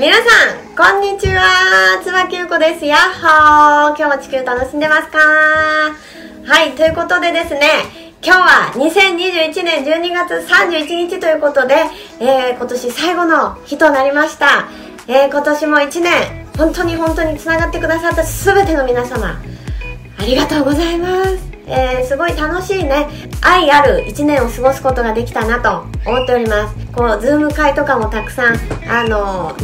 皆さんこんにちは。椿ゆうこです。やっほー。今日は地球楽しんでますか？はいということでですね今日は2021年12月31日ということで、えー、今年最後の日となりました、えー、今年も1年本当に本当につながってくださった全ての皆様ありがとうございます。えー、すごい楽しいね愛ある1年を過ごすことができたなと思っております。こうズーム会とかもたくさんあの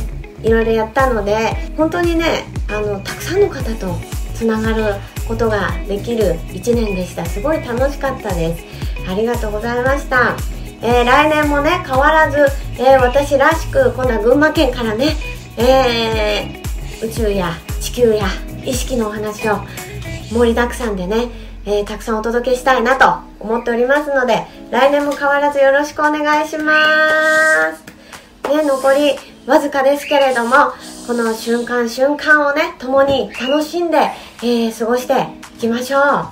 いろいろやったので本当にねあのたくさんの方とつながることができる1年でした。すごい楽しかったです。ありがとうございました。えー、来年もね変わらず、えー、私らしく今度は群馬県からね、えー、宇宙や地球や意識のお話を盛りだくさんでねえー、たくさんお届けしたいなと思っておりますので来年も変わらずよろしくお願いします。ね残りわずかですけれどもこの瞬間瞬間をね共に楽しんで、えー、過ごしていきましょう。は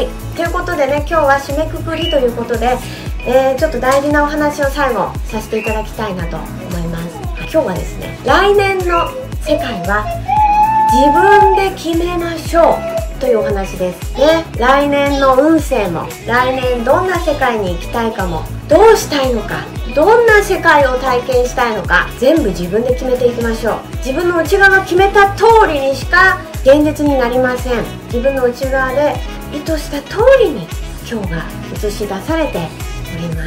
い。ということでね今日は締めくくりということで、えー、ちょっと大事なお話を最後させていただきたいなと思います。今日はですね来年の世界は自分で決めましょうというお話ですね。来年の運勢も来年どんな世界に行きたいかもどうしたいのか。どんな世界を体験したいのか全部自分で決めていきましょう。自分の内側が決めた通りにしか現実になりません。自分の内側で意図した通りに今日が映し出されておりま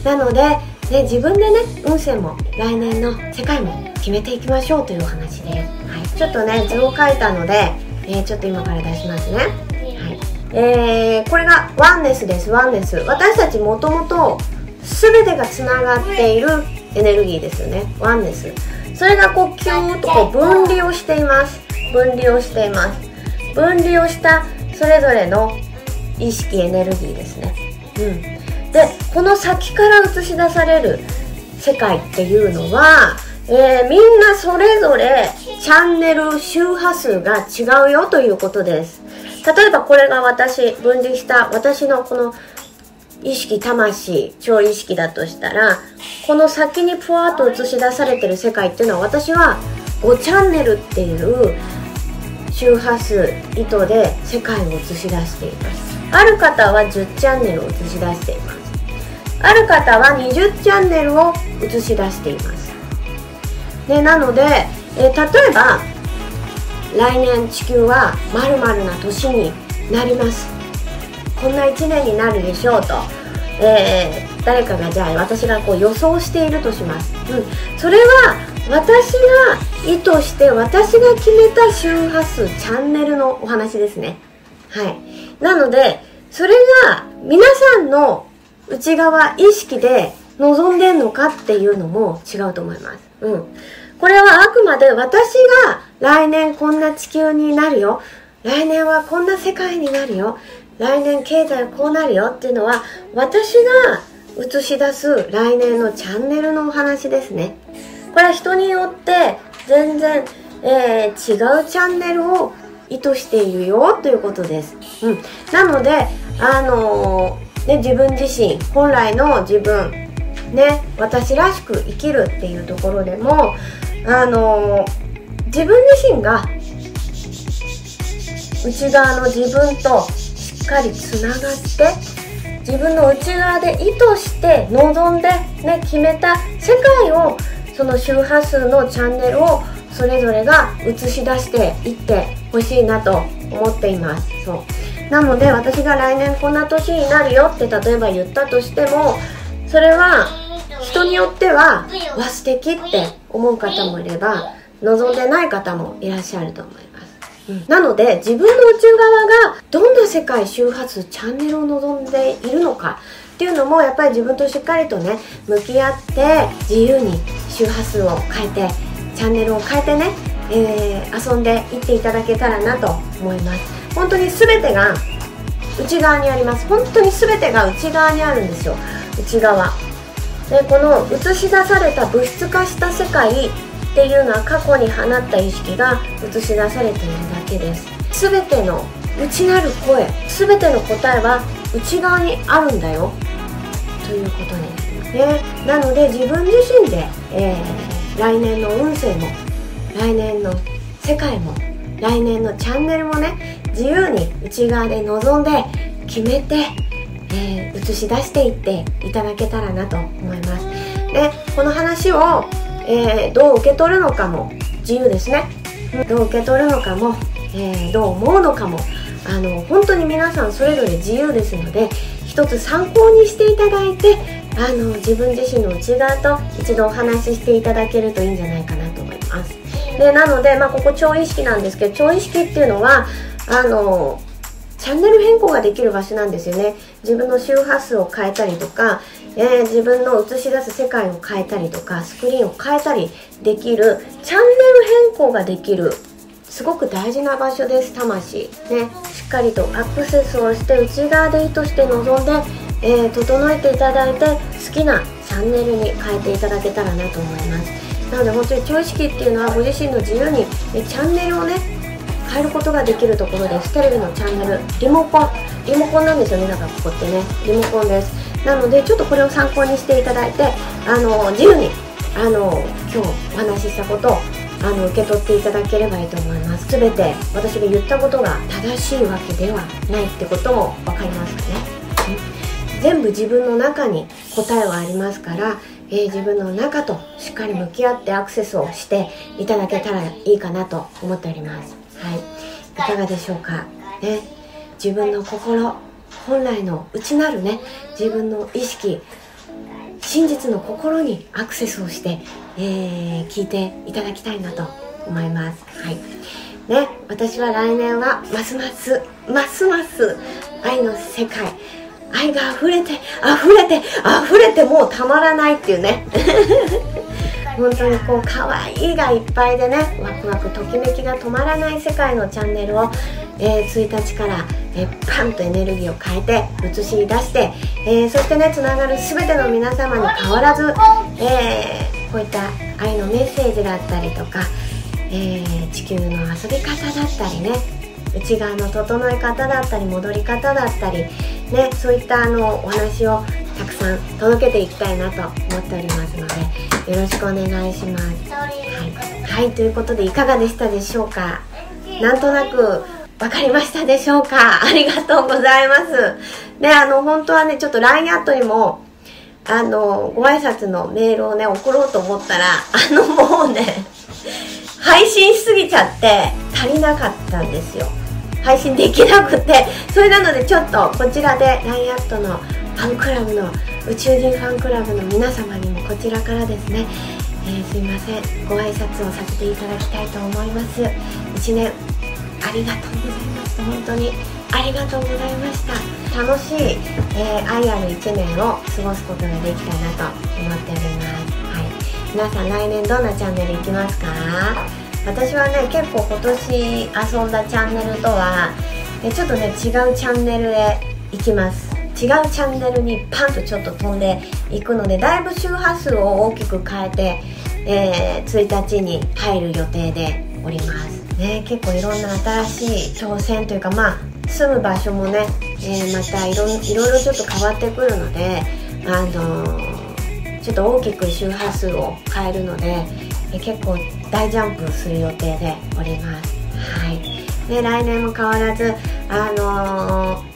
す。なので、ね、自分でね運勢も来年の世界も決めていきましょうというお話で。す、はい、ちょっとね図を書いたのでえー、ちょっと今から出しますね、えー、これがワンネスですワンネス。私たちもともと全てがつながっているエネルギーですよね。ワンネスそれがこうキューッとこう分離をしています。分離をしています。分離をしたそれぞれの意識エネルギーですね。うん。でこの先から映し出される世界っていうのはえー、みんなそれぞれチャンネル周波数が違うよということです。例えばこれが私分離した私のこの意識魂超意識だとしたらこの先にふわっと映し出されてる世界っていうのは私は5チャンネルっていう周波数意図で世界を映し出しています。ある方は10チャンネルを映し出しています。ある方は20チャンネルを映し出しています。でなので、え、例えば来年地球はまるな年になります。こんな1年になるでしょうと、えー、誰かがじゃあ私がこう予想しているとします、うん、それは私が意図して私が決めた周波数チャンネルのお話ですねはいなのでそれが皆さんの内側意識で望んでんのかっていうのも違うと思います。うん。これはあくまで私が来年こんな地球になるよ。来年はこんな世界になるよ。来年経済こうなるよっていうのは私が映し出す来年のチャンネルのお話ですね。これは人によって全然、えー、違うチャンネルを意図しているよということです。うん。なので、あのー、ね、自分自身、本来の自分、ね私らしく生きるっていうところでもあの自分自身が内側の自分とっかりつながって自分の内側で意図して望んで、ね、決めた世界をその周波数のチャンネルをそれぞれが映し出していってほしいなと思っています。そう。なので私が来年こんな年になるよって例えば言ったとしてもそれは人によってはわ素敵って思う方もいれば望んでない方もいらっしゃると思います、なので自分の内側がどんな世界周波数チャンネルを望んでいるのかっていうのもやっぱり自分としっかりとね向き合って自由に周波数を変えてチャンネルを変えてね、えー、遊んでいっていただけたらなと思います。本当に全てが内側にあります。本当に全てが内側にあるんですよ。内側。でこの映し出された物質化した世界っていうのは過去に放った意識が映し出されているだけです。全ての内なる声全ての答えは内側にあるんだよ。ということですね。なので自分自身で、えー、来年の運勢も来年の世界も来年のチャンネルもね自由に内側で望んで決めて、えー、映し出していっていただけたらなと思います。でこの話を、えー、どう受け取るのかも。自由ですね。どう受け取るのかも、えー、どう思うのかも。あの本当に皆さんそれぞれ自由ですので一つ参考にしていただいてあの自分自身の内側と一度お話ししていただけるといいんじゃないかなと思います。でなので、まあ、ここ超意識なんですけど超意識っていうのはあのチャンネル変更ができる場所なんですよね。自分の周波数を変えたりとか、えー、自分の映し出す世界を変えたりとかスクリーンを変えたりできるチャンネル変更ができるすごく大事な場所です魂。ねしっかりとアクセスをして内側で意図して臨んで、えー、整えていただいて好きなチャンネルに変えていただけたらなと思います。なので本当に超意識っていうのはご自身の自由にチャンネルをね変えることができるところです。テレビのチャンネル。リモコン。リモコンなんですよねだかここってね。リモコンです。なのでちょっとこれを参考にしていただいてあの自由にあの今日お話ししたことをあの受け取っていただければいいと思います。全て私が言ったことが正しいわけではないってことも分かりますかね、全部自分の中に答えはありますから、え、自分の中としっかり向き合ってアクセスをしていただけたらいいかなと思っております。はい。いかがでしょうか。ね。自分の心本来の内なるね自分の意識真実の心にアクセスをして、えー、聞いていただきたいなと思います。はい。ね、私は来年はますますますます愛の世界愛が溢れて溢れて溢れてもうたまらないっていうね本当にこう可愛いがいっぱいでねワクワクときめきが止まらない世界のチャンネルを、えー、1日から、えー、パンとエネルギーを変えて映し出して、えー、そしてねつながる全ての皆様に変わらず、えこういった愛のメッセージだったりとか、え地球の遊び方だったりね内側の整え方だったり戻り方だったり、ね、そういったあのお話をたくさん届けていきたいなと思っておりますのでよろしくお願いします。はい、はい、ということでいかがでしたでしょうか？なんとなく分かりましたでしょうか？ありがとうございます。で、あの、本当はね、ちょっと LINE アットにも、あの、ご挨拶のメールをね、送ろうと思ったら、あの、もうね、配信しすぎちゃって足りなかったんですよ。配信できなくて、それなのでちょっとこちらで LINE アットのファンクラブの宇宙人ファンクラブの皆様にもこちらからですね、えー、すいません。ご挨拶をさせていただきたいと思います。1年ありがとうございました。本当にありがとうございました。楽しい、えー、愛ある1年を過ごすことができたなと思っております。はい。皆さん来年どんなチャンネル行きますか？私はね結構今年遊んだチャンネルとはちょっとね違うチャンネルへ行きます。違うチャンネルにパンとちょっと飛んでいくのでだいぶ周波数を大きく変えて、えー、1日に入る予定でおりますね。結構いろんな新しい挑戦というかまあ住む場所もね、えー、またいろいろちょっと変わってくるのであのー、ちょっと大きく周波数を変えるので、え、結構大ジャンプする予定でおります。はい。で来年も変わらずあのー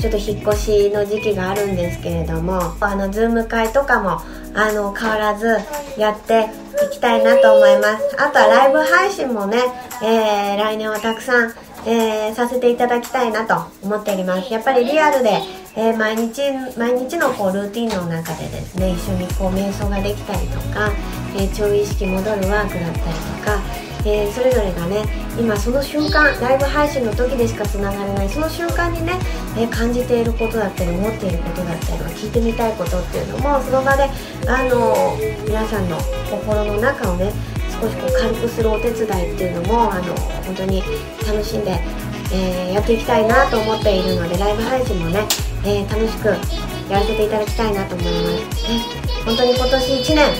ちょっと引っ越しの時期があるんですけれどもあのズーム会とかもあの変わらずやっていきたいなと思います。あとはライブ配信もね、えー、来年はたくさん、えー、させていただきたいなと思っております。やっぱりリアルで、えー、毎日毎日のこうルーティンの中でですね一緒にこう瞑想ができたりとか、え超意識戻るワークだったりとかえー、それぞれがね今その瞬間ライブ配信の時でしかつながれないその瞬間にね、えー、感じていることだったり思っていることだったりとか聞いてみたいことっていうのもその場で、あのー、皆さんの心の中をね少しこう軽くするお手伝いっていうのも、あの本当に楽しんで、えやっていきたいなと思っているのでライブ配信もね、え楽しくやらせていただきたいなと思います。ね、本当に今年1年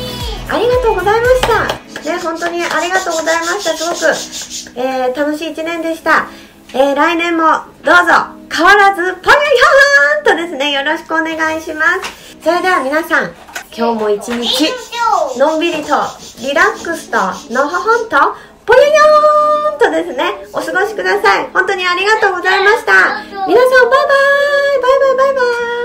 ありがとうございましたね、本当にありがとうございました。すごく、えー、楽しい一年でした。えー、来年もどうぞ変わらず、パヤヤーンとですね、よろしくお願いします。それでは皆さん、今日も一日、のんびりとリラックスとのほほんとぽよよーんとですねお過ごしください本当にありがとうございました皆さんバイバイバイバイバイバイ